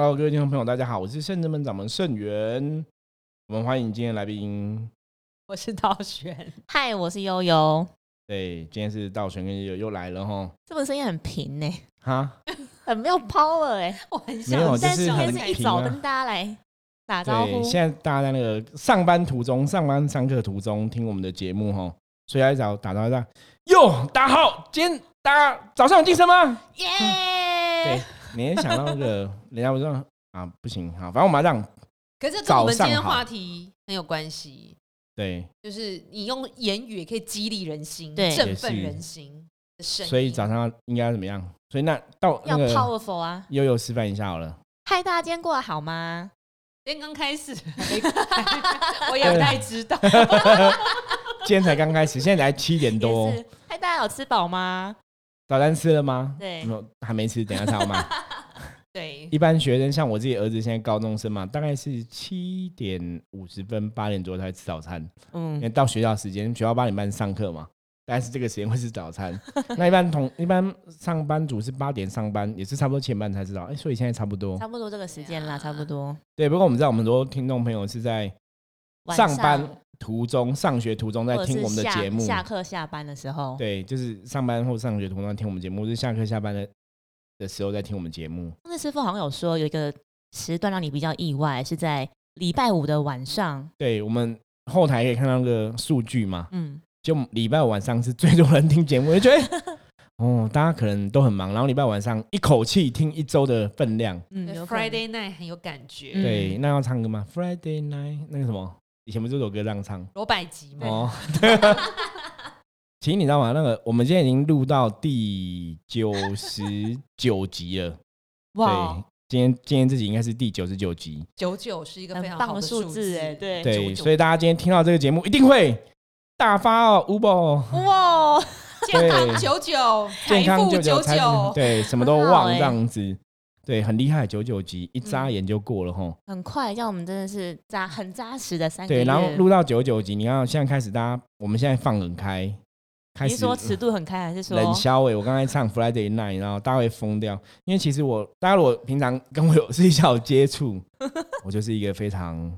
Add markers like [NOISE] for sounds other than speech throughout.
Hello，各位听众朋友，大家好，我是圣真门掌门圣元。我们欢迎今天来宾，我是道玄。嗨，我是悠悠。对，今天是道玄跟悠悠又来了哈。这个声音很平呢，哈，[LAUGHS] 很没有 power 哎。我很没有，但就是很今天是一。早跟大家来打招对，呼。现在大家在那个上班途中、上班上课途中听我们的节目哈，所以要一早打招呼一下。哟，大家好，今天大家早上有精神吗？对耶！，你也想到那个人家不是说啊，不行，好，反正我们要让可是跟我们今早上好天话题很有关系，对，就是你用言语也可以激励人心，对振奋人心。所以早上应该要怎么样？所以那到那要 powerful 啊！悠悠示范一下好了。嗨，大家今天过得好吗？今天刚开始，[LAUGHS] 我也不太知道。[LAUGHS] 今天才刚开始，现在才七点多。嗨，大家有吃饱吗？早餐吃了吗？对没有，还没吃，等一下才好买。[LAUGHS] 对，[LAUGHS] 一般学生像我自己儿子现在高中生嘛，大概是七点五十分、八点左右才吃早餐，因为嗯，到学校时间，学校八点半上课嘛，大概是这个时间会吃早餐。那一般同一般上班族是八点上班，也是差不多前半才知道，哎、所以现在差不多。差不多这个时间啦，差不多。对，不过我们知道，我们很多听众朋友是在上班途中、上学途中在听我们的节目，下课下班的时候。对，就是上班或上学途中在听我们节目，或是下课下班的的时候在听我们节目。那师傅好像有说有一个时段让你比较意外，是在礼拜五的晚上。对我们后台可以看到那个数据嘛，嗯，就礼拜五晚上是最多人听节目，就觉得 [LAUGHS] 哦，大家可能都很忙，然后礼拜晚上一口气听一周的分量。嗯有 Friday night 很有感觉。嗯对，那要唱歌吗？Friday night 那个什么，以前不是这首歌这样唱？罗百吉嘛，哦。[LAUGHS] 其实你知道吗？那个我们现在已经录到第九十九集了。哇。对，，今天今天这集应该是第九十九集。九九是一个非常好棒的数数字。哎，对。对，所以大家今天听到这个节目一定会大发哦，Uber 哇，健康九九，健康九财富九九，对，什么都很好忘欸。这样子，对，很厉害，九九级一眨嗯眼就过了吼。很快，让我们真的是扎很扎实的三个对，然后录到九九级，你看现在开始，大家我们现在放很开，开始你是说尺度很开，还是说冷消尾。我刚才唱 Friday Night，然后大家会疯掉，因为其实我大家如果平常跟我有 [LAUGHS] 私底下有接触，[LAUGHS] 我就是一个非常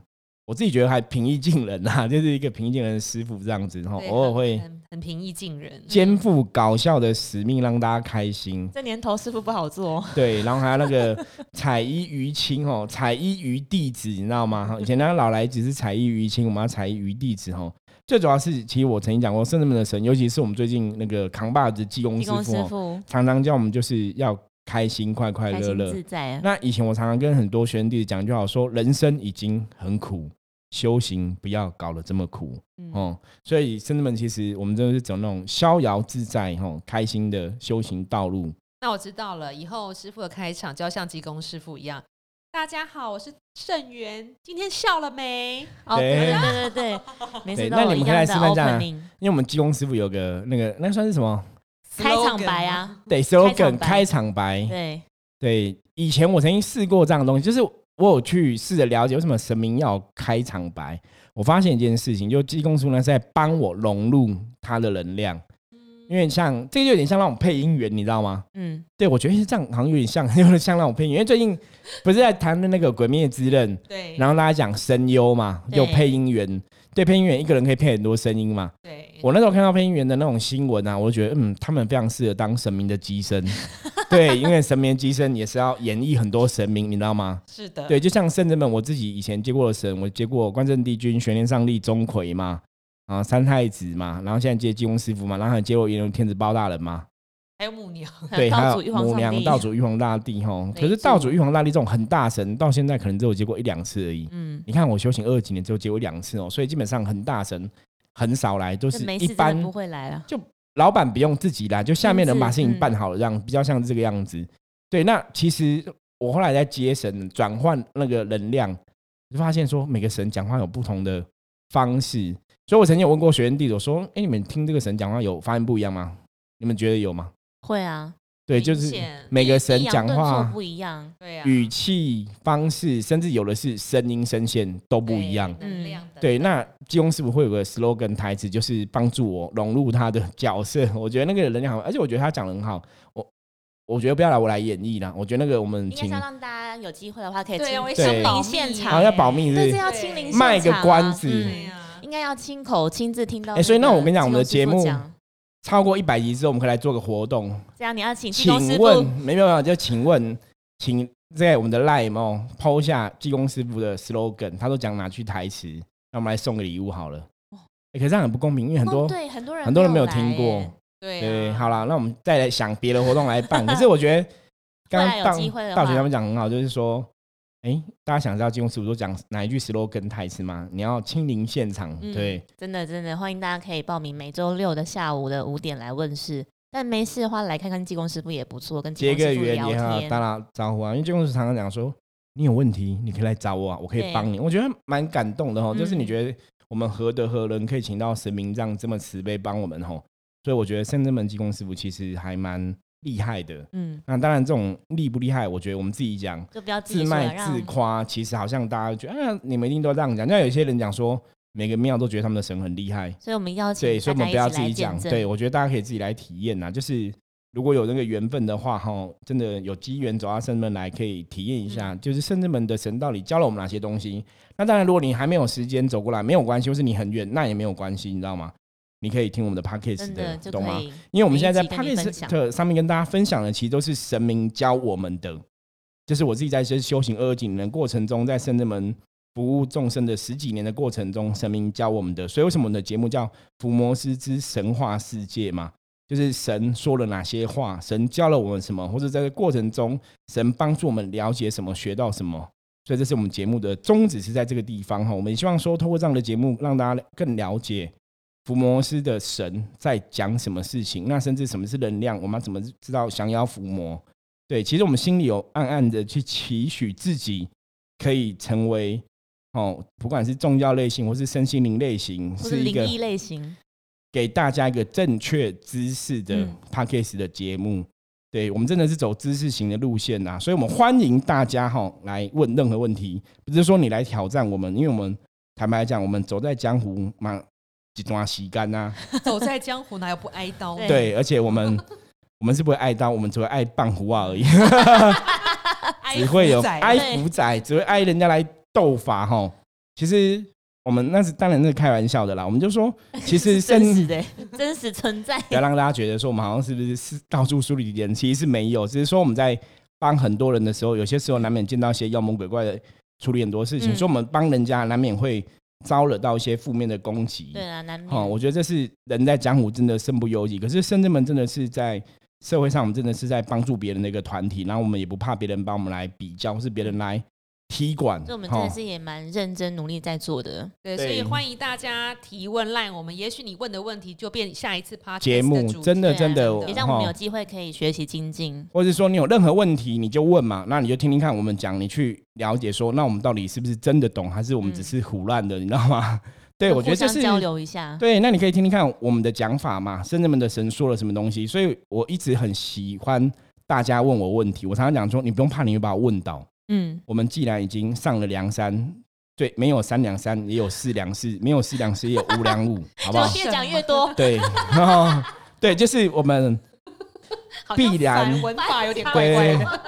我自己觉得还平易近人啊，[LAUGHS] 就是一个平易近人的师傅这样子，然后偶尔会很很平易近人。肩负搞笑的使命，让大家开心。这年头师傅不好做？[LAUGHS] 对，然后还有那个 [LAUGHS] 彩衣娱亲哦，彩衣娱弟子，你知道吗？以前那个老来只是彩衣娱亲，我们要彩衣娱弟子哦。最主要是，其实我曾经讲过，圣人们的神，尤其是我们最近那个扛把子济公师师傅常常叫我们就是要开心、快快乐乐自。在啊，那以前我常常跟很多学生弟子讲，就好说，人生已经很苦，修行不要搞得这么苦嗯哦。所以圣人们其实我们真的是走那种逍遥自在、哦，开心的修行道路。那我知道了，以后师傅的开场就要像济公师傅一样。大家好，我是盛元，今天笑了没？哦，对对对对对对，[LAUGHS] 每次都那你们可以来一样的示范这样因为我们济公师傅有个那个那算是什么？开场白啊，对场，slogan 白开场白。对，对，以前我曾经试过这样的东西，就是我有去试着了解为什么神明要有开场白。我发现一件事情，就济公师傅呢是在帮我融入他的能量，因为像这个就有点像那种配音员，你知道吗？嗯，对，我觉得是这样，好像有点像，有点像那种配音员。因为最近不是在谈的那个《鬼灭之刃》，对，然后大家讲声优嘛，对有配音员，对，配音员一个人可以配很多声音嘛。对，我那时候看到配音员的那种新闻啊，我就觉得，嗯，他们非常适合当神明的机身。[LAUGHS] 对，因为神明的机身也是要演绎很多神明，你知道吗？是的，对，就像圣人们，我自己以前接过的神，我接过关圣帝君、玄天上帝、钟馗嘛，啊，三太子嘛，然后现在接济公师傅嘛，然后还接过炎龙天子包大人嘛，还有母娘，对，还有母娘、道主玉皇大帝吼。可是道主玉皇大帝这种很大神，到现在可能只有接过一两次而已。嗯，你看我修行二十几年，只有接过一两次哦，所以基本上很大神很少来，都是一般不会来了，老板不用自己来，就下面人把事情办好了，这样、比较像这个样子。对，那其实我后来在接神转换那个能量，就发现说每个神讲话有不同的方式。所以我曾经有问过学员弟子，我说：“哎、你们听这个神讲话有发现不一样吗？你们觉得有吗会啊，？”对，就是每个神讲话不一样，对啊，语气方式，甚至有的是声音声线都不一样。对能量的，对，那济公师傅会有个 slogan 台词，就是帮助我融入他的角色。[LAUGHS] 我觉得那个能量好，而且我觉得他讲的很好。我我觉得不要来我来演绎啦。我觉得那个我们请应该让大家有机会的话，可以亲临现场，好要保密对，是这要对亲临现场啊卖个关子嗯应该要亲口亲自听到个。哎所以那我跟你讲我们的节目超过一百集之后，我们可以来做个活动。这样你要请请问，没有没有，就请问，请在我们的 Line 哦抛下技工师傅的 slogan，他都讲哪句台词，那我们来送个礼物好了。欸可是这样很不公平，因为很多哦对很多人很多人没有来听过耶。对对，啊好了，那我们再来想别的活动来办。[LAUGHS] 可是我觉得刚刚机会的话道道学他们讲很好，就是说，哎，大家想知道技工师傅都讲哪一句 slogan 台词吗？你要亲临现场，嗯对，真的真的欢迎大家可以报名每周六的下午的五点来问世。但没事的话，来看看济公师傅也不错，跟技结个缘也好，天。打打招呼啊。因为济公师常常讲说，你有问题，你可以来找我啊，我可以对帮你。我觉得蛮感动的哈，就是你嗯觉得我们何德何能可以请到神明这样这么慈悲帮我们哈？所以我觉得深圳门济公师傅其实还蛮厉害的。嗯，那当然，这种厉不厉害，我觉得我们自己讲，就不要自卖自夸，其实好像大家觉得，啊，你们一定都这样讲。那有些人讲说，每个庙都觉得他们的神很厉害，所以我们邀请对，所以我们不要自己讲。对，我觉得大家可以自己来体验呐。就是如果有那个缘分的话，哈，真的有机缘走到圣门来，可以体验一下，嗯就是圣门的神到底教了我们哪些东西。那当然，如果你还没有时间走过来，没有关系，或是你很远，那也没有关系，你知道吗？你可以听我们的 podcast 真的懂吗？因为我们现在在 podcast 上面跟大家分享的，其实都是神明教我们的。就是我自己在这修行二十几年的过程中，在圣人门服务众生的十几年的过程中，神明教我们的。所以为什么我们的节目叫《伏魔师之神话世界》嘛？就是神说了哪些话，神教了我们什么，或者在这过程中，神帮助我们了解什么，学到什么。所以这是我们节目的宗旨，是在这个地方哈。我们也希望说，通过这样的节目，让大家更了解伏魔师的神在讲什么事情，那甚至什么是能量，我们要怎么知道降妖伏魔？对，其实我们心里有暗暗的去期许自己可以成为哦，不管是宗教类型或是身心灵类型，或是是一个灵异类型，给大家一个正确知识的嗯 p a c k a g e 的节目。对我们真的是走知识型的路线呐、所以我们欢迎大家哈来问任何问题，不是说你来挑战我们，因为我们坦白讲，我们走在江湖嘛，几段洗干呐，[LAUGHS] 走在江湖哪有不挨刀？的？对。对，而且我们 [LAUGHS] 我们是不会挨刀，我们只会爱棒胡啊而已，挨 [LAUGHS] 只会有福仔。爱福仔，只会挨人家来斗法哈。其实我们那是当然是开玩笑的啦，我们就说，其实真甚实的。真实存在。不要让大家觉得说我们好像是不是是到处梳理人，其实是没有，只是说我们在帮很多人的时候，有些时候难免见到一些妖魔鬼怪的处理很多事情，嗯。所以我们帮人家难免会招惹到一些负面的攻击。对啊，难免。哦，我觉得这是人在江湖真的身不由己。可是深圳们真的是在社会上，我们真的是在帮助别人的一个团体，然后我们也不怕别人帮我们来比较，或是别人来踢馆。所以我们真的哦是也蛮认真努力在做的。对，所以欢迎大家提问赖我们，也许你问的问题就变下一次 p a 节目真的真的也让我们哦有机会可以学习精进。或者说你有任何问题，你就问嘛，那你就听听看我们讲，你去了解说，那我们到底是不是真的懂，还是我们只是胡乱的，你知道吗？[LAUGHS] 对，我觉得这是交流一下。对，那你可以听听看我们的讲法嘛，圣人们的神说了什么东西，所以我一直很喜欢大家问我问题。我常常讲说，你不用怕，你会把我问倒。嗯，我们既然已经上了梁山，对，没有三梁山，也有四梁四，没有四梁四，也有五梁五，[LAUGHS] 好不好？就越讲越多。对，然 [LAUGHS] 后对，就是我们 [LAUGHS] 必然反文法有点怪怪的。。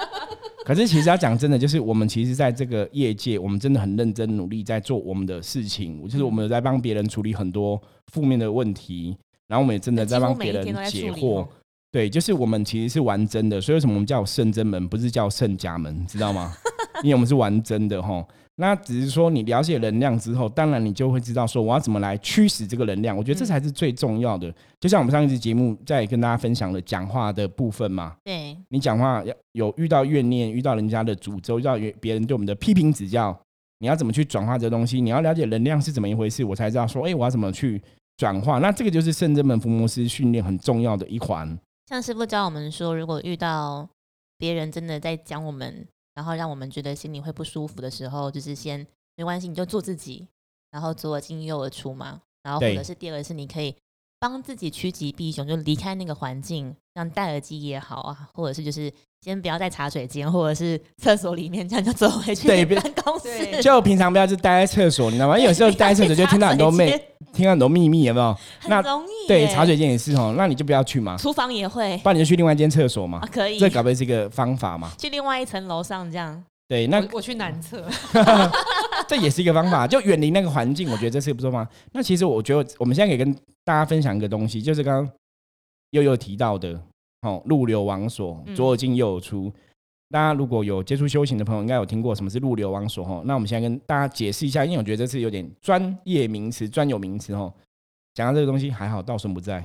可是其实要讲真的，就是我们其实在这个业界，我们真的很认真努力在做我们的事情，就是我们有在帮别人处理很多负面的问题，然后我们也真的在帮别人解惑。对，就是我们其实是玩真的，所以为什么我们叫圣真门，不是叫圣家门，知道吗？[LAUGHS] 因为我们是玩真的哈。那只是说你了解能量之后，当然你就会知道说我要怎么来驱使这个能量。我觉得这嗯才是最重要的。就像我们上一次节目在跟大家分享的讲话的部分嘛，对，你讲话要有遇到怨念，遇到人家的诅咒，遇到别人对我们的批评指教，你要怎么去转化这东西？你要了解能量是怎么一回事，我才知道说，哎、我要怎么去转化。那这个就是圣真门福摩斯训练很重要的一环。像师傅教我们说，如果遇到别人真的在讲我们，然后让我们觉得心里会不舒服的时候，就是先没关系，你就做自己，然后左耳进右耳出嘛。然后或者是第二个是你可以帮自己趋吉避凶，就离开那个环境，像戴耳机也好啊，或者是就是先不要在茶水间或者是 [LAUGHS] 厕所里面，这样就走回去对别办公室。就平常不要就待在厕所，你知道吗？因为有时候待在厕所就听到很多妹，听到很多秘密，有没有？[LAUGHS] 那很容易。对，茶水间也是哦，那你就不要去嘛，厨房也会不然你就去另外一间厕所嘛啊，，可以这搞不是一个方法嘛。去另外一层楼上这样。对，那我我去男厕，[LAUGHS] [LAUGHS] 这也是一个方法，[LAUGHS] 就远离那个环境，我觉得这是个不错方法。那其实我觉得我们现在可以跟大家分享一个东西，就是刚刚悠悠提到的，哦，入流王所，嗯左有进右有出。大家如果有接触修行的朋友，应该有听过什么是入流王所哈。那我们现在跟大家解释一下，因为我觉得这是有点专业名词、专有名词哈。讲到这个东西，还好道顺不在，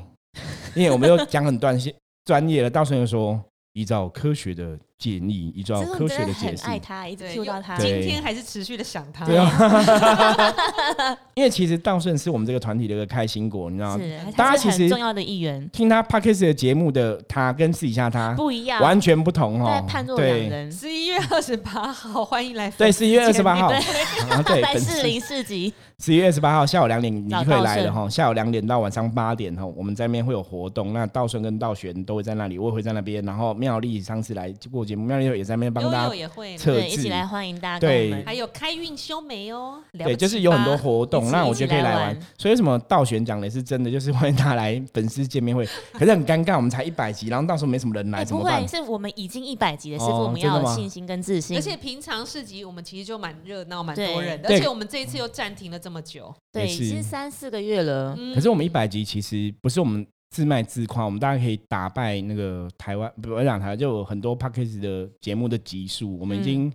因为我们又讲很断线 [LAUGHS] 专业了。道顺又说，依照科学的建议，依照科学的解释，爱他，一直对 Q 到他。今天还是持续的想他。对啊，[LAUGHS] 因为其实道顺是我们这个团体的一个开心果，你知道吗？大家其实很重要的一员，听他 podcast 的节目的他跟私底下他不一样，完全不同哦。判若两对人。十一月二十八号，欢迎来对，十一月二十八号 [LAUGHS] 对，啊对，本次在士林市集，十一月二十八号下午两点你找就可以道顺来了哈，下午两点到晚上八点哈，我们在那边会有活动，那道顺跟道玄都会在那里，我也会在那边，然后妙丽上次来过节目，妙丽也在那边帮大家，也会，测对，一起来欢迎大家对。还有开运修眉哦，对，就是有很多活动，那我觉得可以来玩。所以为什么倒悬讲的是真的，就是欢迎他来粉丝见面会，[LAUGHS] 可是很尴尬，我们才一百集，然后到时候没什么人来，哎不会，怎么办？是我们已经一百集了，师哦傅，我们要有信心跟自信。而且平常市集我们其实就蛮热闹、蛮多人的，而且我们这一次又暂停了这么久。对，已经三四个月了，嗯。可是我们一百集其实不是我们自卖自夸，我们大家可以打败那个台湾，不我讲台湾就有很多 p a c k a g e 的节目的集数，我们已经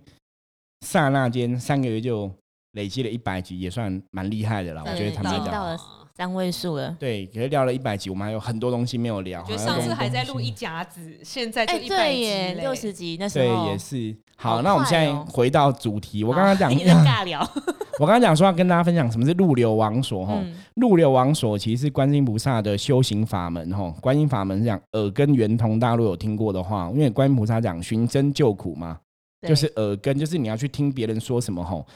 刹那间三个月就累积了一百集，也算蛮厉害的啦。我觉得他们已经到，了三位数了。对，可是聊了一百集，我们还有很多东西没有聊。我觉得还有很多上次还在录一甲子，现在就哎，一百集对耶，嘞六十集那时候对，也是。好，好那我们现在回到主题。我刚刚讲，[LAUGHS] 尬聊，[LAUGHS] 我刚刚讲说要跟大家分享什么是入流王所哈。嗯，入流王所其实是观世音菩萨的修行法门哈。观音法门是讲耳根圆通，大家如果有听过的话，因为观音菩萨讲寻真救苦嘛，就是耳根，就是你要去听别人说什么吼。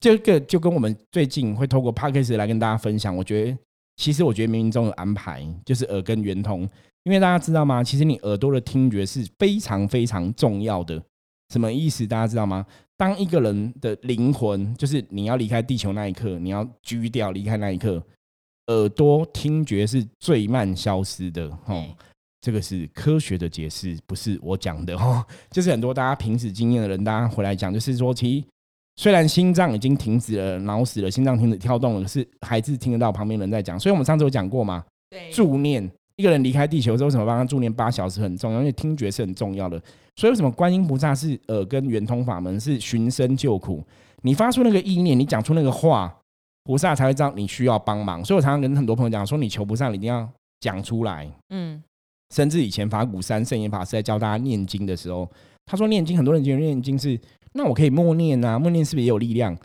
这个就跟我们最近会透过 p a c k a g e 来跟大家分享，我觉得其实我觉得冥冥中有安排，就是耳根圆通。因为大家知道吗？其实你耳朵的听觉是非常非常重要的。什么意思？大家知道吗？当一个人的灵魂，就是你要离开地球那一刻，你要居掉离开那一刻，耳朵听觉是最慢消失的。哦，这个是科学的解释，不是我讲的哦。就是很多大家平时经验的人，大家回来讲，就是说，其实虽然心脏已经停止了，脑死了，心脏停止跳动了，可是还是听得到旁边人在讲。所以我们上次有讲过嘛，对，助念一个人离开地球之后，为什么帮他助念八小时很重要？因为听觉是很重要的。所以为什么观音菩萨是耳根圆通法门，是寻声救苦？你发出那个意念，你讲出那个话，菩萨才会知道你需要帮忙。所以我常常跟很多朋友讲说，你求菩萨，你一定要讲出来。嗯，甚至以前法鼓山圣严法师在教大家念经的时候，他说念经，很多人觉得念经是，那我可以默念啊，默念是不是也有力量？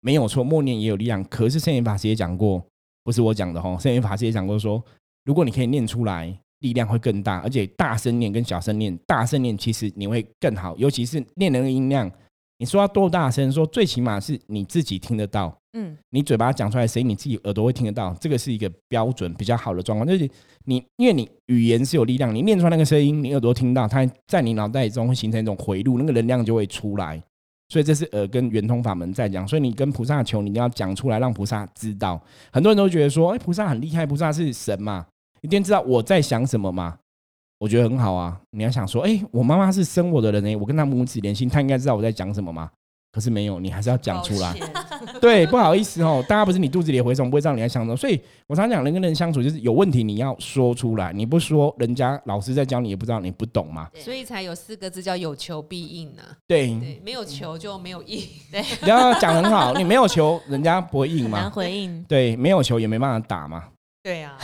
没有错，默念也有力量。可是圣严法师也讲过，不是我讲的哈，圣严法师也讲过说，如果你可以念出来，力量会更大，而且大声念跟小声念，大声念其实你会更好，尤其是念的那个音量，你说要多大声，说最起码是你自己听得到。嗯，你嘴巴讲出来的声音，你自己耳朵会听得到，这个是一个标准比较好的状况。就是你，因为你语言是有力量，你念出来那个声音，你耳朵听到，它在你脑袋中会形成一种回路，那个能量就会出来。所以这是耳根圆通法门在讲。所以你跟菩萨求，你一定要讲出来，让菩萨知道。很多人都觉得说，哎、菩萨很厉害，菩萨是神嘛，一定知道我在想什么吗。我觉得很好啊。你要想说，哎、我妈妈是生我的人呢、我跟她母子连心，她应该知道我在讲什么吗。可是没有，你还是要讲出来。[LAUGHS] 对，不好意思哦，大家不是你肚子里的蛔虫，不会知道你在想什么。所以我常讲，人跟人相处就是有问题，你要说出来，你不说，人家老师在教你也不知道，你不懂嘛。所以才有四个字叫有求必应呢、对，对，没有求就没有应。对你要讲很好，你没有求，人家不会应吗难嘛。回应。对，没有求也没办法打嘛，对啊，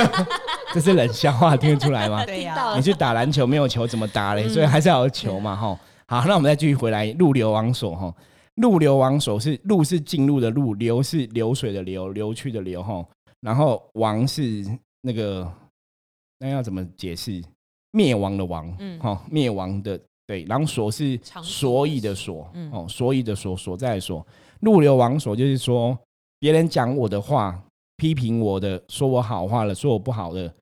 [LAUGHS] 这是冷笑话，听得出来吗？[LAUGHS] 对呀你去打篮球没有球怎么打嘞？嗯所以还是要有球嘛，哈。好，那我们再继续回来入流王所哈。入流王所是入是进入的入，流是流水的流，流去的流哈。然后王是那个那要怎么解释？灭亡的亡，嗯哈，灭亡的对。然后所是所以的所，嗯哦，所以的所所在的所。入流王所就是说，别人讲我的话，批评我的、说我好话了、说我不好的，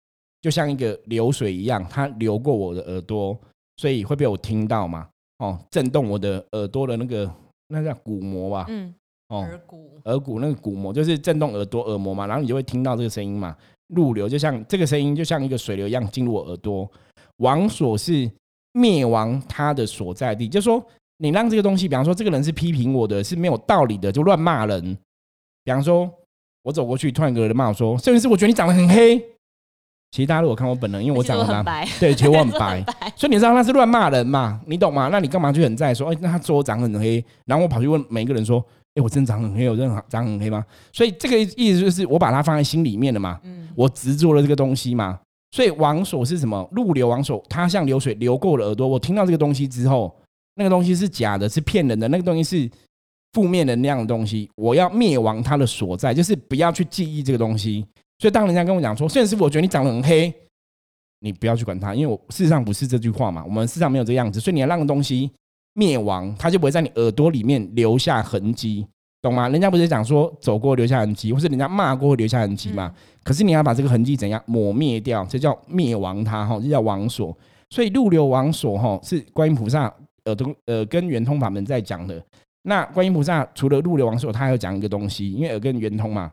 就像一个流水一样，它流过我的耳朵，所以会被我听到嘛？哦，震动我的耳朵的那个那叫鼓膜吧？嗯，哦，耳骨耳骨那个鼓膜就是震动耳朵耳膜嘛，然后你就会听到这个声音嘛。入流就像这个声音，就像一个水流一样进入我耳朵。王所是灭亡他的所在地，就说你让这个东西，比方说这个人是批评我的，是没有道理的，就乱骂人。比方说，我走过去，突然有人骂我说：“摄影师，我觉得你长得很黑。”其实大家如果看我本人，因为我长得白，对，其实我很 [LAUGHS] 白，所以你知道那是乱骂人嘛？你懂吗？那你干嘛去很在意说，哎，那他说我长很黑，然后我跑去问每一个人说，哎，我真的长很黑，我真的长很黑吗？所以这个意思就是我把它放在心里面了嘛，嗯，我执着了这个东西嘛。所以王所是什么？入流王所，它像流水流过了耳朵。我听到这个东西之后，那个东西是假的，是骗人的，那个东西是负面能量的东西。我要灭亡它的所在，就是不要去记忆这个东西。所以当人家跟我讲说，虽然师傅，我觉得你长得很黑。你不要去管它，因为我事实上不是这句话嘛，我们事实上没有这样子，所以你要让东西灭亡，它就不会在你耳朵里面留下痕迹，懂吗？人家不是讲说走过留下痕迹，或是人家骂过留下痕迹嘛？可是你要把这个痕迹怎样抹灭掉，这叫灭亡它哈，这叫王所。所以入流王所哈是观音菩萨耳朵呃跟圆通法门在讲的。那观音菩萨除了入流王所，他还要讲一个东西，因为耳根圆通嘛。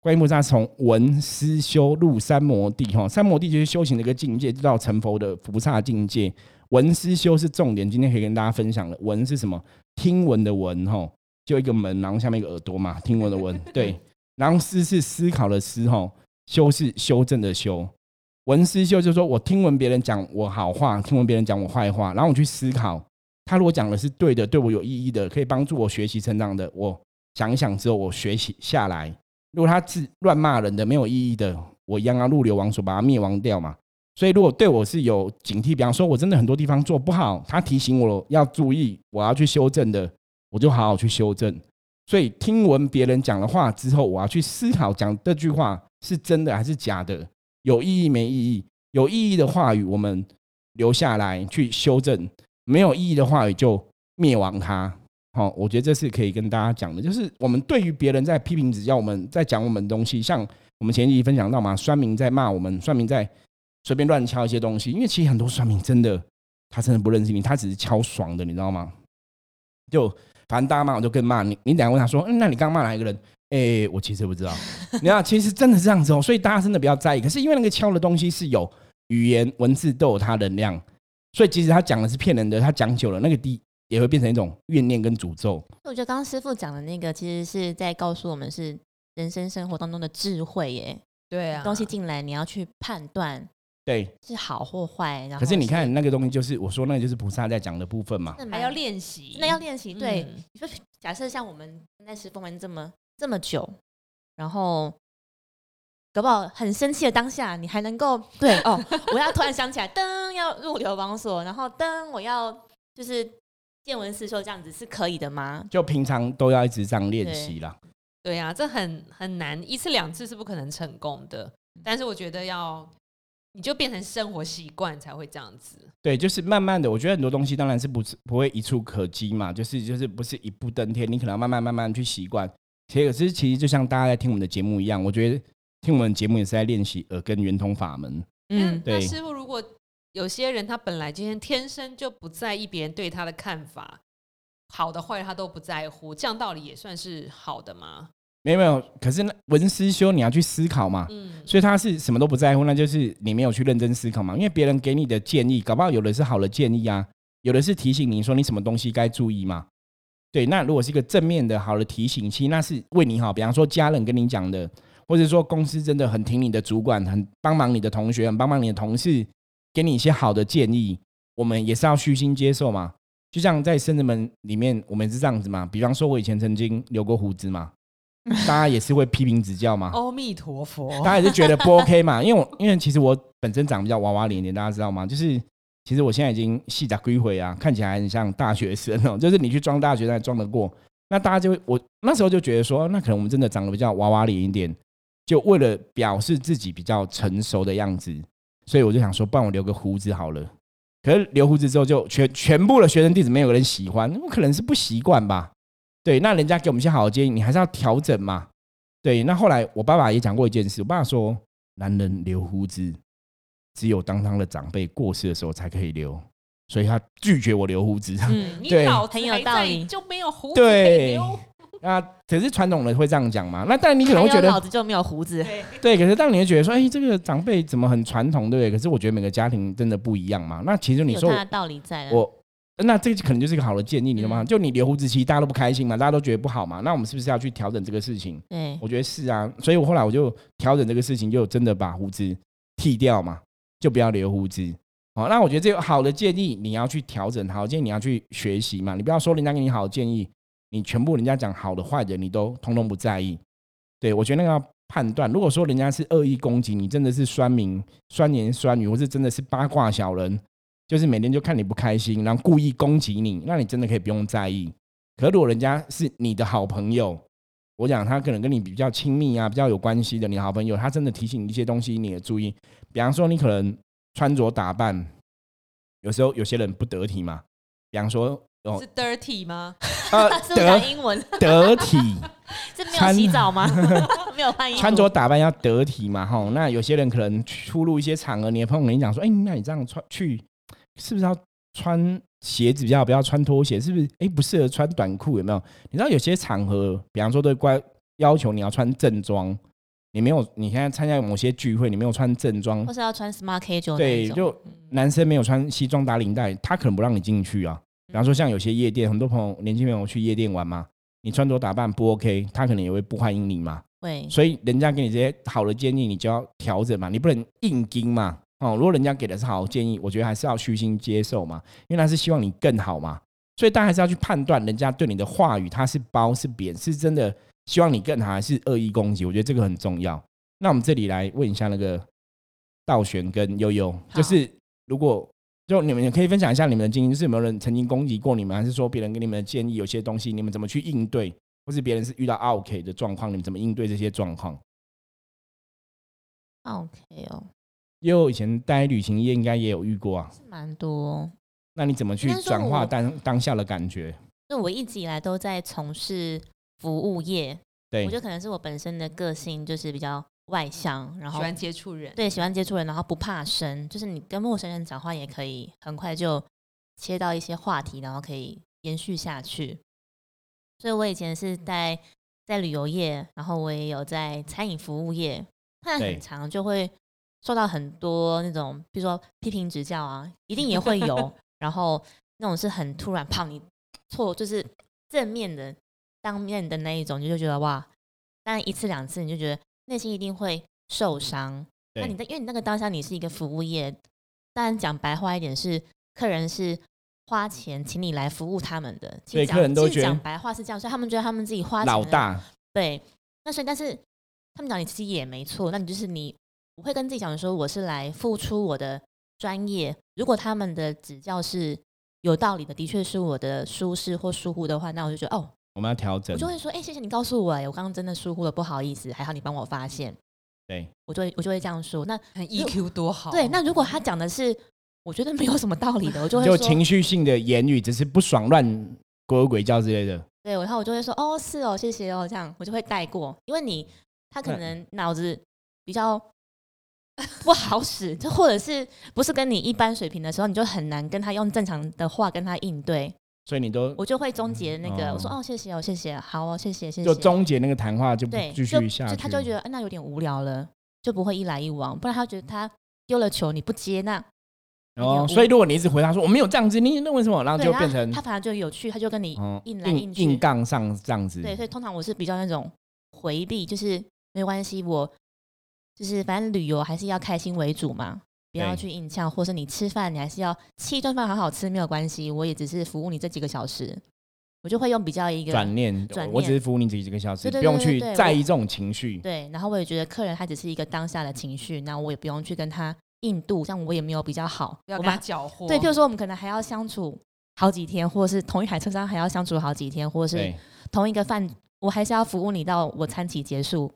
观音菩萨从闻思修入三摩地，哈，三摩地就是修行的一个境界，就到成佛的菩萨境界。闻思修是重点，今天可以跟大家分享的。闻是什么？听闻的闻，哈，就一个门，然后下面一个耳朵嘛，听闻的闻，[LAUGHS] 对。然后思是思考的思，哈，修是修正的修。闻思修就是说我听闻别人讲我好话，听闻别人讲我坏话，然后我去思考，他如果讲的是对的，对我有意义的，可以帮助我学习成长的，我想一想之后，我学习下来。如果他是乱骂人的、没有意义的，我一样要入流王所把他灭亡掉嘛。所以如果对我是有警惕，比方说我真的很多地方做不好，他提醒我要注意，我要去修正的，我就好好去修正。所以听闻别人讲的话之后，我要去思考讲这句话是真的还是假的，有意义没意义？有意义的话语我们留下来去修正，没有意义的话语就灭亡它。好，我觉得这是可以跟大家讲的，就是我们对于别人在批评指教，我们在讲我们东西，像我们前几集分享到嘛，酸民在骂我们，酸民在随便乱敲一些东西，因为其实很多酸民真的他真的不认识你，他只是敲爽的，你知道吗？就反正大家骂我就更骂你，你等下问他说，嗯，那你刚骂哪一个人？哎，我其实不知道，[LAUGHS] 你看，其实真的是这样子哦，所以大家真的不要在意。可是因为那个敲的东西是有语言文字都有它能量，所以即使他讲的是骗人的，他讲久了那个低。也会变成一种怨念跟诅咒。我觉得刚刚师傅讲的那个，其实是在告诉我们是人生生活当中的智慧耶。对啊，东西进来你要去判断，对，是好或坏。然后可是你看那个东西，就是我说那个就是菩萨在讲的部分嘛，还要练习，那要练习。对，你说假设像我们在师傅门这么这么久，然后搞不好很生气的当下，你还能够对 [LAUGHS] 哦，我要突然想起来，噔要入流王所，然后噔我要就是。见闻四修这样子是可以的吗？就平常都要一直这样练习啦。对呀，这很很难，一次两次是不可能成功的。但是我觉得要，你就变成生活习惯才会这样子。对，就是慢慢的，我觉得很多东西当然是不是不会一触可及嘛，就是就是不是一步登天，你可能慢慢慢慢去习惯。其实可是其实就像大家在听我们的节目一样，我觉得听我们节目也是在练习耳根圆通法门。嗯，对。师傅如果。有些人他本来今天天生就不在意别人对他的看法，好的坏他都不在乎，这样道理也算是好的吗？没有没有，可是文思修你要去思考嘛，嗯，所以他是什么都不在乎，那就是你没有去认真思考嘛。因为别人给你的建议，搞不好有的是好的建议啊，有的是提醒你说你什么东西该注意嘛。对，那如果是一个正面的好的提醒，其实那是为你好。比方说家人跟你讲的，或者说公司真的很听你的主管，很帮忙你的同学，很帮忙你的同事。给你一些好的建议，我们也是要虚心接受嘛。就像在圣人门里面，我们是这样子嘛。比方说，我以前曾经留过胡子嘛，[LAUGHS] 大家也是会批评指教嘛。阿弥陀佛，大家也是觉得不 OK 嘛。因为我因为其实我本身长比较娃娃脸一点，大家知道吗？就是其实我现在已经细打归回啊，看起来很像大学生哦。[LAUGHS] 就是你去装大学生装得过，那大家就会我那时候就觉得说，那可能我们真的长得比较娃娃脸一点，就为了表示自己比较成熟的样子。所以我就想说，帮我留个胡子好了。可是留胡子之后，就全全部的学生弟子没有人喜欢，我可能是不习惯吧。对，那人家给我们一些好的建议，你还是要调整嘛。对，那后来我爸爸也讲过一件事，我爸爸说，男人留胡子，只有当他的长辈过世的时候才可以留，所以他拒绝我留胡子。嗯，[LAUGHS] 你对脑子很有还在道理就没有胡子可以对留。那可是传统的会这样讲嘛？那当然你可能会觉得老子就没有胡子，对，[LAUGHS] 对，可是当你会觉得说，哎、这个长辈怎么很传统，对不对？可是我觉得每个家庭真的不一样嘛。那其实你说有他的道理在。我，那这个可能就是一个好的建议，你懂吗？嗯就你留胡子，期大家都不开心嘛，大家都觉得不好嘛。那我们是不是要去调整这个事情？对，我觉得是啊，所以我后来我就调整这个事情，就真的把胡子剃掉嘛，就不要留胡子。好，那我觉得这个好的建议，你要去调整，好建议你要去学习嘛，你不要说人家给你好的建议，你全部人家讲好的坏的，你都通通不在意。对我觉得那个要判断，如果说人家是恶意攻击你，真的是酸民、酸言酸语，或是真的是八卦小人，就是每天就看你不开心，然后故意攻击你，那你真的可以不用在意。可如果人家是你的好朋友，我讲他可能跟你比较亲密啊，比较有关系的，你好朋友，他真的提醒你一些东西，你也注意。比方说，你可能穿着打扮，有时候有些人不得体嘛。比方说，哦是，dirty 吗？呃，[LAUGHS] 是不是得讲英文？得体，[LAUGHS] 是没有洗澡吗？[LAUGHS] 没有换衣服？穿着打扮要得体嘛，吼。那有些人可能出入一些场合，你的朋友跟你讲说，哎、那你这样穿去，是不是要穿鞋子比较好，不要穿拖鞋？是不是？哎、不适合穿短裤，有没有？你知道有些场合，比方说对乖要求你要穿正装，你没有，你现在参加某些聚会，你没有穿正装或，是要穿 smart casual 对，一种就男生没有穿西装打领带，他可能不让你进去啊。比方说像有些夜店，很多朋友年轻朋友去夜店玩嘛，你穿着打扮不 OK，他可能也会不欢迎你嘛。会所以人家给你这些好的建议，你就要调整嘛，你不能硬盯嘛。哦，如果人家给的是好的建议，我觉得还是要虚心接受嘛，因为他是希望你更好嘛。所以大家还是要去判断人家对你的话语，他是褒是贬，是真的希望你更好，还是恶意攻击？我觉得这个很重要。那我们这里来问一下那个道玄跟悠悠，就是如果就你们也可以分享一下你们的经验，就是有没有人曾经攻击过你们，还是说别人给你们的建议有些东西你们怎么去应对，或是别人是遇到 OK 的状况，你们怎么应对这些状况？OK 哦，因为我以前待旅行业应该也有遇过啊，是蛮多。那你怎么去转化当当下的感觉？那我一直以来都在从事服务业，对我觉得可能是我本身的个性就是比较外向，然后喜欢接触人，对喜欢接触人，然后不怕生，就是你跟陌生人讲话也可以很快就切到一些话题，然后可以延续下去。所以我以前是在在旅游业，然后我也有在餐饮服务业，但对很长就会受到很多那种，比如说批评指教啊，一定也会有。[LAUGHS] 然后那种是很突然，胖你错就是正面的当面的那一种，你就觉得哇，但一次两次你就觉得内心一定会受伤。那你在因为你那个当下你是一个服务业，当然讲白话一点是客人是花钱请你来服务他们的，其所以实讲客人都觉得其实讲白话是这样，所以他们觉得他们自己花钱老大，对，那所以但是他们讲你自己也没错，那你就是你，我会跟自己讲说，我是来付出我的专业。如果他们的指教是有道理的，的确是我的舒适或疏忽的话，那我就觉得哦，我们要调整我就。会说，哎、谢谢你告诉我、哎，我刚刚真的疏忽了，不好意思，还好你帮我发现，对，我就会我就会这样说。那很 EQ 多好。对，那如果他讲的是我觉得没有什么道理的，[LAUGHS] 我就会就，情绪性的言语，只是不爽乱鬼鬼叫之类的。对，然后我就会说，哦，是哦，谢谢哦，这样我就会带过，因为你他可嗯能脑子比较不好使，就或者是不是跟你一般水平的时候，你就很难跟他用正常的话跟他应对，所以你都我就会终结那个，哦我说哦，谢谢哦，谢谢，好哦，谢谢，谢谢，就终结那个谈话，就不，继续下去。就他就觉得、哎那有点无聊了，就不会一来一往，不然他觉得他丢了球你不接，那哦，所以如果你一直回答说我没有这样子，你那为什么？然后就变成他反而就有趣，他就跟你哦硬来硬去，硬硬杠上这样子。对，所以通常我是比较那种回避，就是没关系，我就是反正旅游还是要开心为主嘛，不要去硬呛，或是你吃饭你还是要吃一顿饭好好吃没有关系，我也只是服务你这几个小时，我就会用比较一个转念，转我只是服务你几个小时，不用去在意这种情绪。对，然后我也觉得客人他只是一个当下的情绪，那我也不用去跟他硬度，像我也没有比较好，不要跟他搅和。对，譬如说我们可能还要相处好几天，或者是同一台车上还要相处好几天，或者是，同一个饭，我还是要服务你到我餐期结束，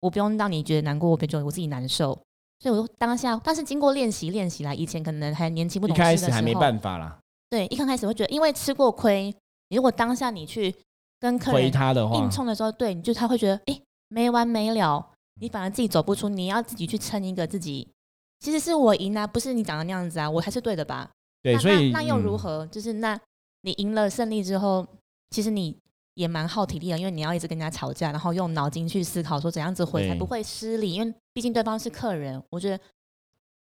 我不用让你觉得难过，我别觉得我自己难受。所以我就当下，但是经过练习练习啦，以前可能还年轻不一懂事的时候，开始还没办法啦，对，一刚开始会觉得，因为吃过亏，如果当下你去跟客回人他的话硬，冲的时候，对，你就他会觉得，哎、没完没了，你反而自己走不出，你要自己去撑一个自己。其实是我赢啊，不是你长的那样子啊，我还是对的吧？对，那所以那那又如嗯何？就是那你赢了胜利之后，其实你也蛮耗体力的，因为你要一直跟人家吵架，然后用脑筋去思考说怎样子回才不会失礼，因为毕竟对方是客人。我觉得，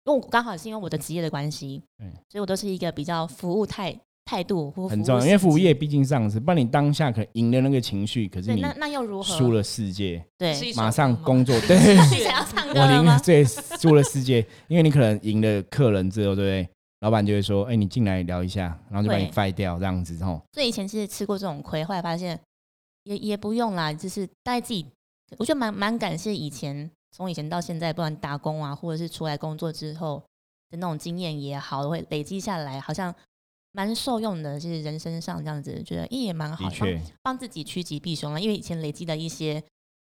因为我刚好是因为我的职业的关系，对所以我都是一个比较服务态态度或很重要，因为服务业毕竟上市，不然你当下可能赢了那个情绪，可是，你那那又如何？输了世界，对，马上工作 [LAUGHS] 对 [LAUGHS] 想要唱歌我？赢了对输了世界，因为你可能赢了客人之后，对不对？老板就会说：“哎、你进来聊一下，然后就把你会 fire 掉，这样子吼。所以以前其实吃过这种亏，后来发现也也不用啦，就是大概自己，我觉得蛮蛮感谢以前从以前到现在，不管打工啊，或者是出来工作之后的那种经验也好，会累积下来，好像蛮受用的。就是人生上这样子，觉得也也蛮好，的帮，帮自己趋吉避凶了。因为以前累积的一些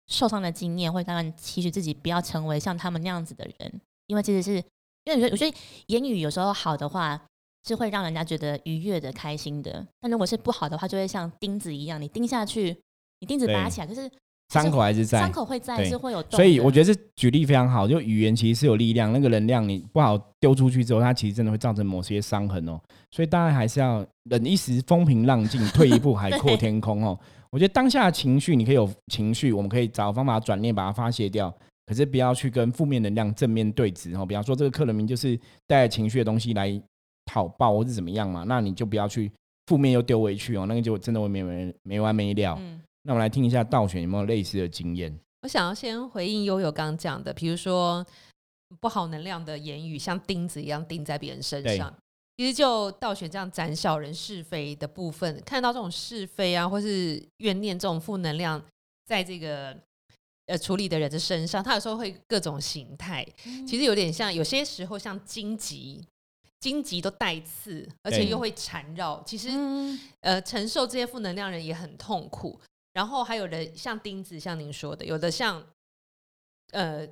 受伤的经验，会让人期许自己不要成为像他们那样子的人。因为其实是因为我觉得，我觉得言语有时候好的话，是会让人家觉得愉悦的、开心的。但如果是不好的话，就会像钉子一样，你钉下去，你钉子拔起来，可是伤口还是在伤。口会在，是会有。所以我觉得这举例非常好，就语言其实是有力量，那个能量你不好丢出去之后，它其实真的会造成某些伤痕哦。所以大家还是要忍一时风平浪静，退一步海阔天空哦。我觉得当下的情绪你可以有情绪，我们可以找方法转念把它发泄掉，可是不要去跟负面能量正面对峙哦。比方说这个客人名就是带着情绪的东西来讨报或是怎么样嘛，那你就不要去负面又丢回去哦，那个就真的会没完没完没了。嗯，那我们来听一下道选有没有类似的经验？我想要先回应悠悠刚刚讲的，比如说不好能量的言语，像钉子一样钉在别人身上。其实就道玄这样斩小人是非的部分，看到这种是非啊，或是怨念这种负能量，在这个呃处理的人的身上，他有时候会各种形态，其实有点像，有些时候像荆棘，荆棘都带刺，而且又会缠绕。其实嗯呃，承受这些负能量人也很痛苦。然后还有人像钉子，像您说的，有的像呃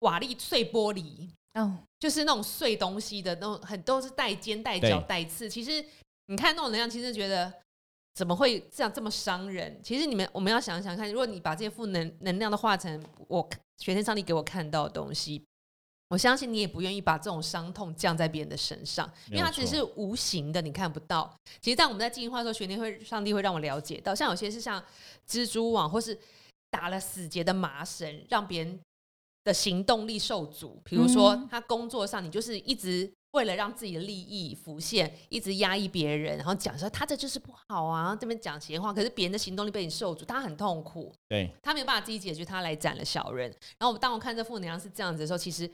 瓦砾碎玻璃，哦，就是那种碎东西的那种，很都是带尖、带角、带刺。其实你看那种能量，其实觉得怎么会这样这么伤人？其实你们我们要想想看，如果你把这些负能能量都化成我玄天上帝给我看到的东西。我相信你也不愿意把这种伤痛降在别人的身上，因为它只是无形的，你看不到。其实，在我们在进化的时候，玄天会上帝会让我了解到，像有些是像蜘蛛网，或是打了死结的麻绳，让别人的行动力受阻。比如说嗯，他工作上，你就是一直为了让自己的利益浮现，一直压抑别人，然后讲说他这就是不好啊，这边讲闲话，可是别人的行动力被你受阻，他很痛苦。对，他没有办法自己解决，他来斩了小人。然后我当我看这负能量是这样子的时候，其实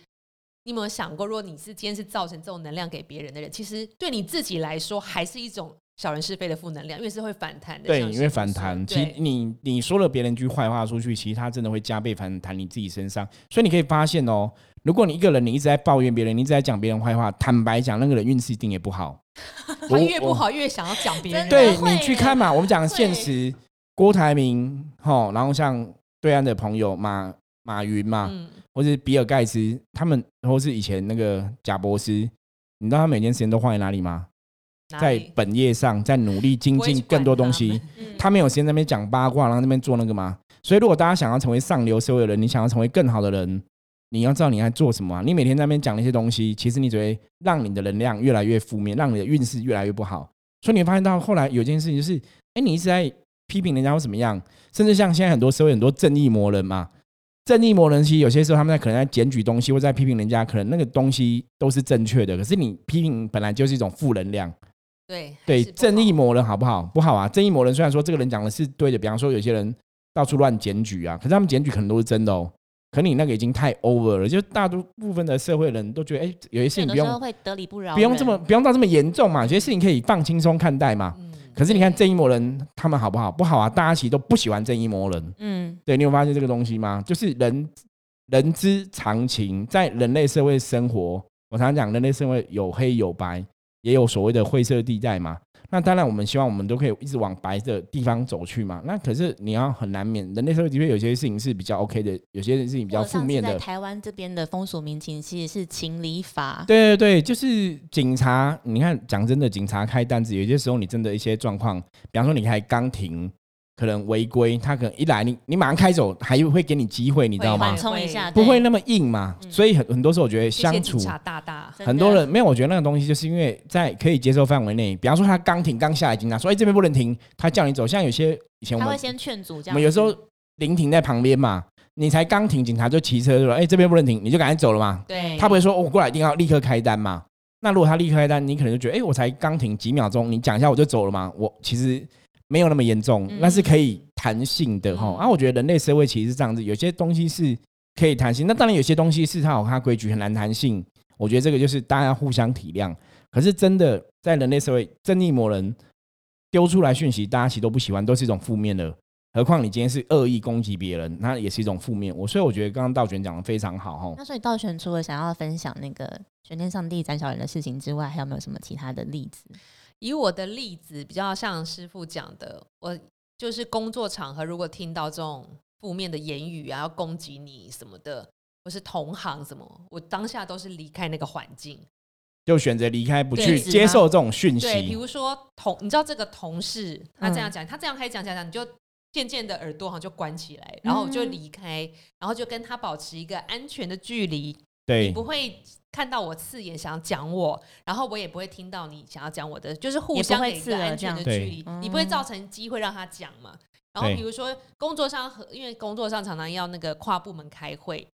你有没有想过，如果你是今天是造成这种能量给别人的人，其实对你自己来说还是一种小人是非的负能量，因为是会反弹的。对，像你会师傅说反弹。其实你你说了别人一句坏话出去，其实他真的会加倍反弹你自己身上。所以你可以发现哦，如果你一个人你一直在抱怨别人，你一直在讲别人坏话，坦白讲，那个人运气一定也不好。他 [LAUGHS] 越不好越想要讲别人。对 [LAUGHS] 你去看嘛，我们讲现实，郭台铭哈，然后像对岸的朋友马马云嘛，嗯，或是比尔盖茨，他们或是以前那个贾博士，你知道他每天时间都花在哪里吗？在本业上，在努力精进更多东西他没有时间在那边讲八卦，然后那边做那个吗？所以，如果大家想要成为上流社会的人，你想要成为更好的人，你要知道你在做什么啊、你每天在那边讲那些东西，其实你只会让你的能量越来越负面，让你的运势越来越不好。所以你会发现到后来有件事情就是，哎，你一直在批评人家或怎么样，甚至像现在很多社会很多正义魔人嘛，正义魔人其实有些时候他们在可能在检举东西或在批评人家，可能那个东西都是正确的，可是你批评本来就是一种负能量。对对正义魔人好不好？不好啊！正义魔人虽然说这个人讲的是对的，比方说有些人到处乱检举啊，可是他们检举可能都是真的哦。可你那个已经太 over 了，就大多部分的社会人都觉得，哎、有些事情不用得理不饶，不用这么不用到这么严重嘛，有些事情可以放轻松看待嘛。嗯可是你看正义魔人他们好不好？不好啊！大家其实都不喜欢正义魔人。嗯对你有发现这个东西吗？就是人人之常情，在人类社会生活，我常常讲，人类社会有黑有白，也有所谓的灰色地带嘛。那当然，我们希望我们都可以一直往白的地方走去嘛。那可是你要很难免，人类社会的确有些事情是比较 OK 的，有些事情比较负面的在。台湾这边的风俗民情其实是情理法，对对对，就是警察。你看，讲真的，警察开单子，有些时候你真的一些状况，比方说你还刚停，可能违规，他可能一来你你马上开走，还会给你机会，你知道吗缓？冲一下，不会那么硬嘛。嗯所以很很多时候我觉得相处很多人没有，我觉得那个东西就是因为在可以接受范围内，比方说他刚停刚下来，警察说哎、这边不能停，他叫你走，像有些以前我们他会先劝阻这样。我们有时候临停在旁边嘛，你才刚停，警察就骑车就说哎、这边不能停，你就赶紧走了嘛。对，他不会说哦我过来一定要立刻开单嘛。那如果他立刻开单，你可能就觉得哎、我才刚停几秒钟，你讲一下我就走了嘛。我其实没有那么严重，嗯那是可以弹性的哈。嗯啊，我觉得人类社会其实是这样子，有些东西是可以弹性，那当然有些东西是它有它规矩很难弹性。我觉得这个就是大家互相体谅。可是真的在人类社会，正义魔人丢出来讯息，大家其实都不喜欢，都是一种负面的。何况你今天是恶意攻击别人，那也是一种负面。我所以我觉得刚刚道玄讲的非常好哈。那所以道玄除了想要分享那个玄天上帝斩小人的事情之外，还有没有什么其他的例子？以我的例子比较像师傅讲的，我就是工作场合如果听到这种负面的言语啊，要攻击你什么的，或是同行什么，我当下都是离开那个环境。就选择离开，不去接受这种讯对，比息。如说同，你知道这个同事他这样讲，他这样开始讲讲讲，你就渐渐的耳朵好像就关起来，然后我就离开，然后就跟他保持一个安全的距离，对。你不会看到我刺眼想要讲我，然后我也不会听到你想要讲我的，就是互相给一个安全了这样的距离。对，你不会造成机会让他讲嘛。然后比如说工作上和，因为工作上常常要那个跨部门开会，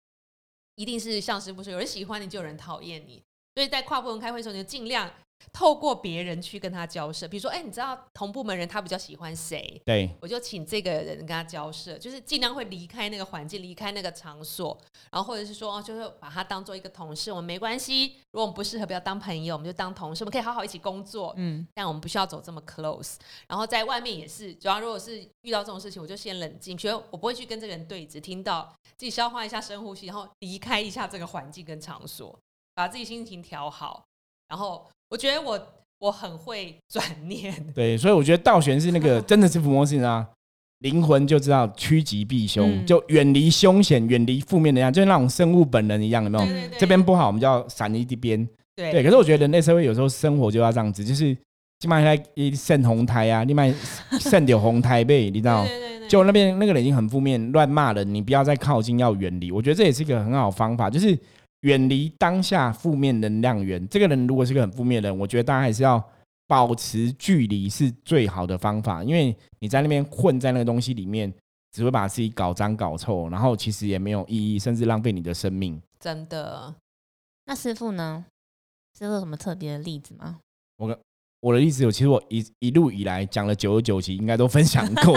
一定是像师傅说，有人喜欢你就有人讨厌你，所以在跨部门开会的时候，你就尽量透过别人去跟他交涉。比如说，哎，你知道同部门人他比较喜欢谁？对我就请这个人跟他交涉，就是尽量会离开那个环境，离开那个场所，然后或者是说，哦，就是把他当做一个同事，我们没关系。如果我们不适合，不要当朋友，我们就当同事，我们可以好好一起工作，嗯，但我们不需要走这么 close。然后在外面也是，主要如果是遇到这种事情，我就先冷静，觉得我不会去跟这个人对峙，听到自己消化一下，深呼吸，然后离开一下这个环境跟场所，把自己心情调好。然后我觉得我我很会转念，[LAUGHS] 对，所以我觉得道玄是那个 [LAUGHS] 真的是伏魔性啊，灵魂就知道趋吉避凶，嗯就远离凶险，远离负面能量，就那种生物本能一样，有没有？对对对，这边不好，我们就要闪一边。对对，可是我觉得人类社会有时候生活就要这样子，就是起码在一渗红胎啊，另外渗点红胎呗，你知道？对对对对就那边那个人已经很负面，乱骂人，你不要再靠近，要远离。我觉得这也是一个很好的方法，就是远离当下负面能量源。这个人如果是个很负面的人，我觉得大家还是要保持距离是最好的方法，因为你在那边混在那个东西里面，只会把自己搞脏搞臭，然后其实也没有意义，甚至浪费你的生命。真的，那师傅呢？师傅有什么特别的例子吗？我我的例子有，其实我一一路以来讲了九十九集，应该都分享过。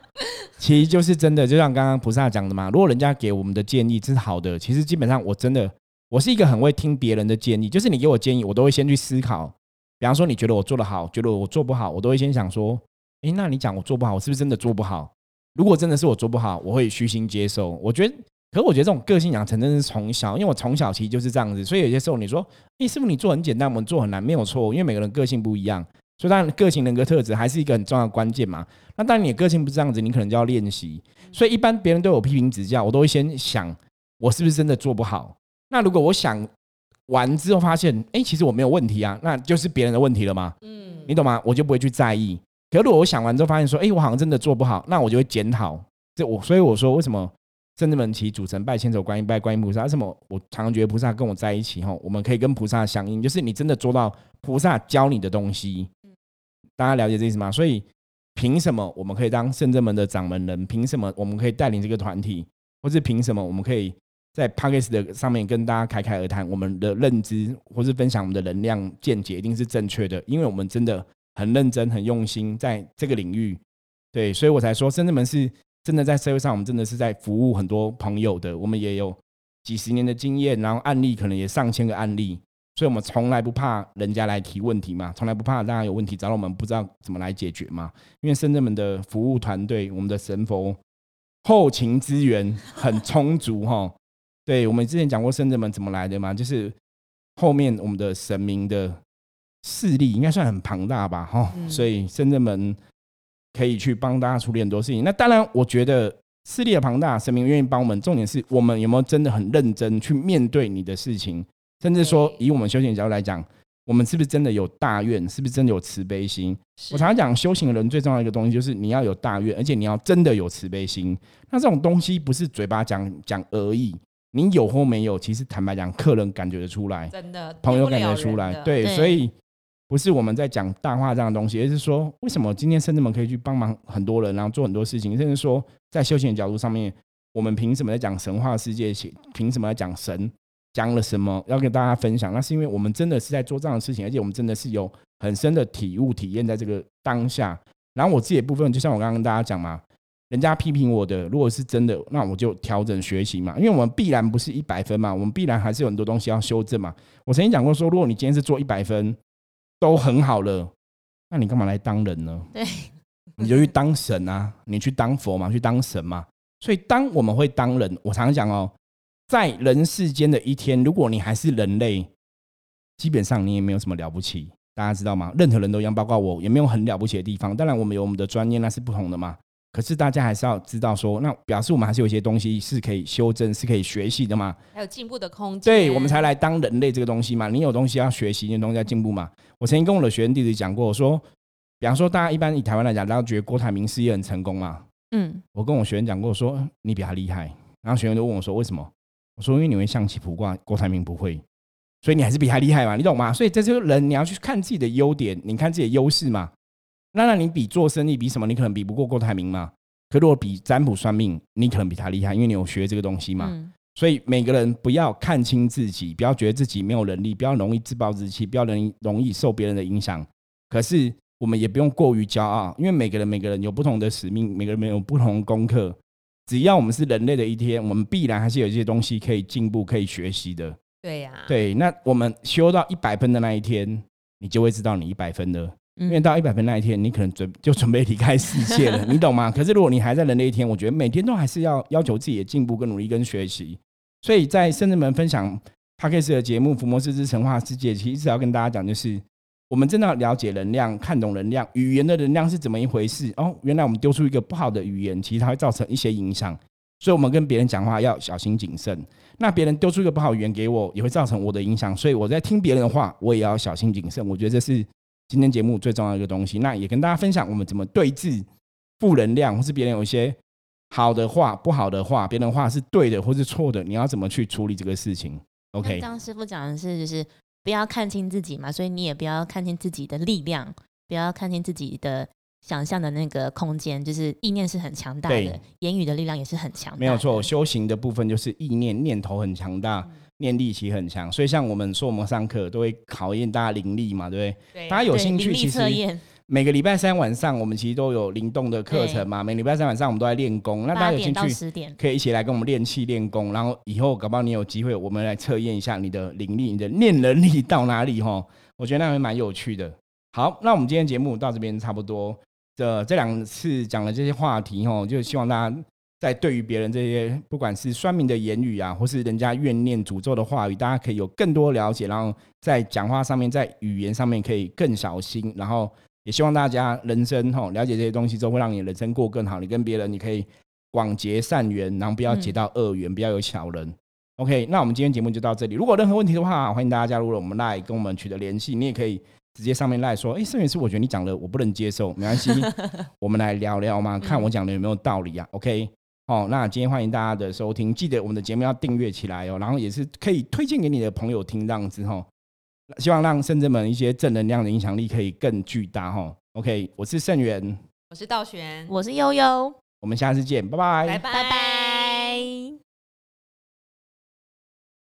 [LAUGHS] 其实就是真的，就像刚刚菩萨讲的嘛，如果人家给我们的建议是好的，其实基本上我真的，我是一个很会听别人的建议，就是你给我建议，我都会先去思考。比方说，你觉得我做得好，觉得我做不好，我都会先想说，诶，那你讲我做不好，我是不是真的做不好？如果真的是我做不好，我会虚心接受。我觉得，可是我觉得这种个性养成真的是从小，因为我从小其实就是这样子，所以有些时候你说，诶，师傅你做很简单，我们做很难，没有错，因为每个人个性不一样。所以当然，个性人格特质还是一个很重要的关键嘛。那当然，你的个性不是这样子，你可能就要练习。所以一般别人对我批评指教，我都会先想我是不是真的做不好。那如果我想完之后发现，哎、其实我没有问题啊，那就是别人的问题了吗，嗯，你懂吗？我就不会去在意。可是如果我想完之后发现说，哎、我好像真的做不好，那我就会检讨。这我所以我说，为什么圣智门其主神拜千手观音拜观音菩萨？为什么我常常觉得菩萨跟我在一起吼，我们可以跟菩萨相应，就是你真的做到菩萨教你的东西。大家了解这意思吗？所以凭什么我们可以当圣正门的掌门人？凭什么我们可以带领这个团体？或是凭什么我们可以在 p a c k a g e 的上面跟大家侃侃而谈？我们的认知或是分享我们的能量见解一定是正确的，因为我们真的很认真、很用心在这个领域。对，所以我才说深圳门是真的在社会上，我们真的是在服务很多朋友的。我们也有几十年的经验，然后案例可能也上千个案例。所以，我们从来不怕人家来提问题嘛，从来不怕大家有问题找我们，不知道怎么来解决嘛。因为深圳们的服务团队，我们的神佛后勤资源很充足哈。对，我们之前讲过深圳门怎么来的嘛，就是后面我们的神明的势力应该算很庞大吧哈，嗯所以深圳门可以去帮大家处理很多事情。那当然，我觉得势力的庞大，神明愿意帮我们，重点是我们有没有真的很认真去面对你的事情。甚至说，以我们修行角度来讲，我们是不是真的有大愿？是不是真的有慈悲心？我常常讲，修行的人最重要的一个东西就是你要有大愿，而且你要真的有慈悲心。那这种东西不是嘴巴讲讲而已，你有或没有，其实坦白讲，客人感觉得出来，真的朋友感觉出来对，对所以不是我们在讲大话这样的东西，而是说为什么今天圣人们可以去帮忙很多人，然后做很多事情，甚至说在修行的角度上面，我们凭什么在讲神话世界？凭什么在讲神？讲了什么要跟大家分享？那是因为我们真的是在做这样的事情，而且我们真的是有很深的体悟、体验在这个当下。然后我自己的部分，就像我刚刚跟大家讲嘛，人家批评我的，如果是真的，那我就调整学习嘛，因为我们必然不是一百分嘛，我们必然还是有很多东西要修正嘛。我曾经讲过说，如果你今天是做一百分都很好了，那你干嘛来当人呢？[LAUGHS] 对，你就去当神啊，你去当佛嘛，去当神嘛。所以当我们会当人，我常常讲哦，在人世间的一天，如果你还是人类，基本上你也没有什么了不起，大家知道吗？任何人都一样，包括我，也没有很了不起的地方。当然，我们有我们的专业，那是不同的嘛。可是大家还是要知道说，那表示我们还是有一些东西是可以修正、是可以学习的嘛。还有进步的空间，对，我们才来当人类这个东西嘛。你有东西要学习，你有东西要进步嘛。我曾经跟我的学生弟子讲过，我说，比方说，大家一般以台湾来讲，大家觉得郭台铭事业很成功嘛。嗯，我跟我学生讲过，我说你比他厉害。然后学员就问我说，为什么？我说因为你会象棋卜卦，郭台铭不会，所以你还是比他厉害嘛，你懂吗？所以在这个人，你要去看自己的优点，你看自己的优势嘛。那那你比做生意，比什么？你可能比不过郭台铭嘛。可如果比占卜算命，你可能比他厉害，因为你有学这个东西嘛。嗯所以每个人不要看清自己，不要觉得自己没有能力，不要容易自暴自弃，不要容易容易受别人的影响。可是我们也不用过于骄傲，因为每个人每个人有不同的使命，每个人有不同的功课。只要我们是人类的一天，我们必然还是有一些东西可以进步、可以学习的。对呀，对，那我们修到一百分的那一天，你就会知道你一百分了。因为嗯，到一百分那一天，你可能准就准备离开世界了，[LAUGHS] 你懂吗？可是如果你还在人类一天，我觉得每天都还是要要求自己的进步、跟努力、跟学习。所以在圣人们分享 p a c k a g e 的节目《福摩斯之神话世界》，其实要跟大家讲，就是我们真的要了解能量，看懂能量，语言的能量是怎么一回事。哦，原来我们丢出一个不好的语言，其实它会造成一些影响。所以，我们跟别人讲话要小心谨慎。那别人丢出一个不好语言给我，也会造成我的影响。所以我在听别人的话，我也要小心谨慎。我觉得这是今天节目最重要的一个东西。那也跟大家分享我们怎么对峙负能量，或是别人有一些好的话、不好的话，别人的话是对的或是错的，你要怎么去处理这个事情？OK，张师傅讲的是，就是不要看清自己嘛，所以你也不要看清自己的力量，不要看清自己的想象的那个空间，就是意念是很强大的，言语的力量也是很强。没有错，修行的部分就是意念，念头很强大，念力其实很强。所以像我们说，我们上课都会考验大家灵力嘛，对不对？对大家有兴趣，其实，每个礼拜三晚上，我们其实都有灵动的课程嘛。每礼拜三晚上我们都在练功，那大家有兴趣，可以一起来跟我们练气练功，然后以后搞不好你有机会，我们来测验一下你的灵力、你的念能力到哪里哈。[LAUGHS] 我觉得那会蛮有趣的。好，那我们今天节目到这边差不多。这这两次讲的这些话题哦，就希望大家在对于别人这些不管是酸民的言语啊，或是人家怨念诅咒的话语，大家可以有更多了解，然后在讲话上面，在语言上面可以更小心，然后也希望大家人生吼了解这些东西之后，会让你人生过更好。你跟别人你可以广结善缘，然后不要结到恶缘，不要有小人。OK，那我们今天节目就到这里。如果任何问题的话，欢迎大家加入了我们 Line 跟我们取得联系。你也可以直接上面 Line 说，哎，盛元师，我觉得你讲的我不能接受，没关系，我们来聊聊嘛，看我讲的有没有道理啊。OK，哦，那今天欢迎大家的收听，记得我们的节目要订阅起来哦，然后也是可以推荐给你的朋友听，这样子哦。希望让圣者们一些正能量的影响力可以更巨大哈。OK，我是圣元，我是道玄，我是悠悠，我们下次见，拜拜拜拜拜拜。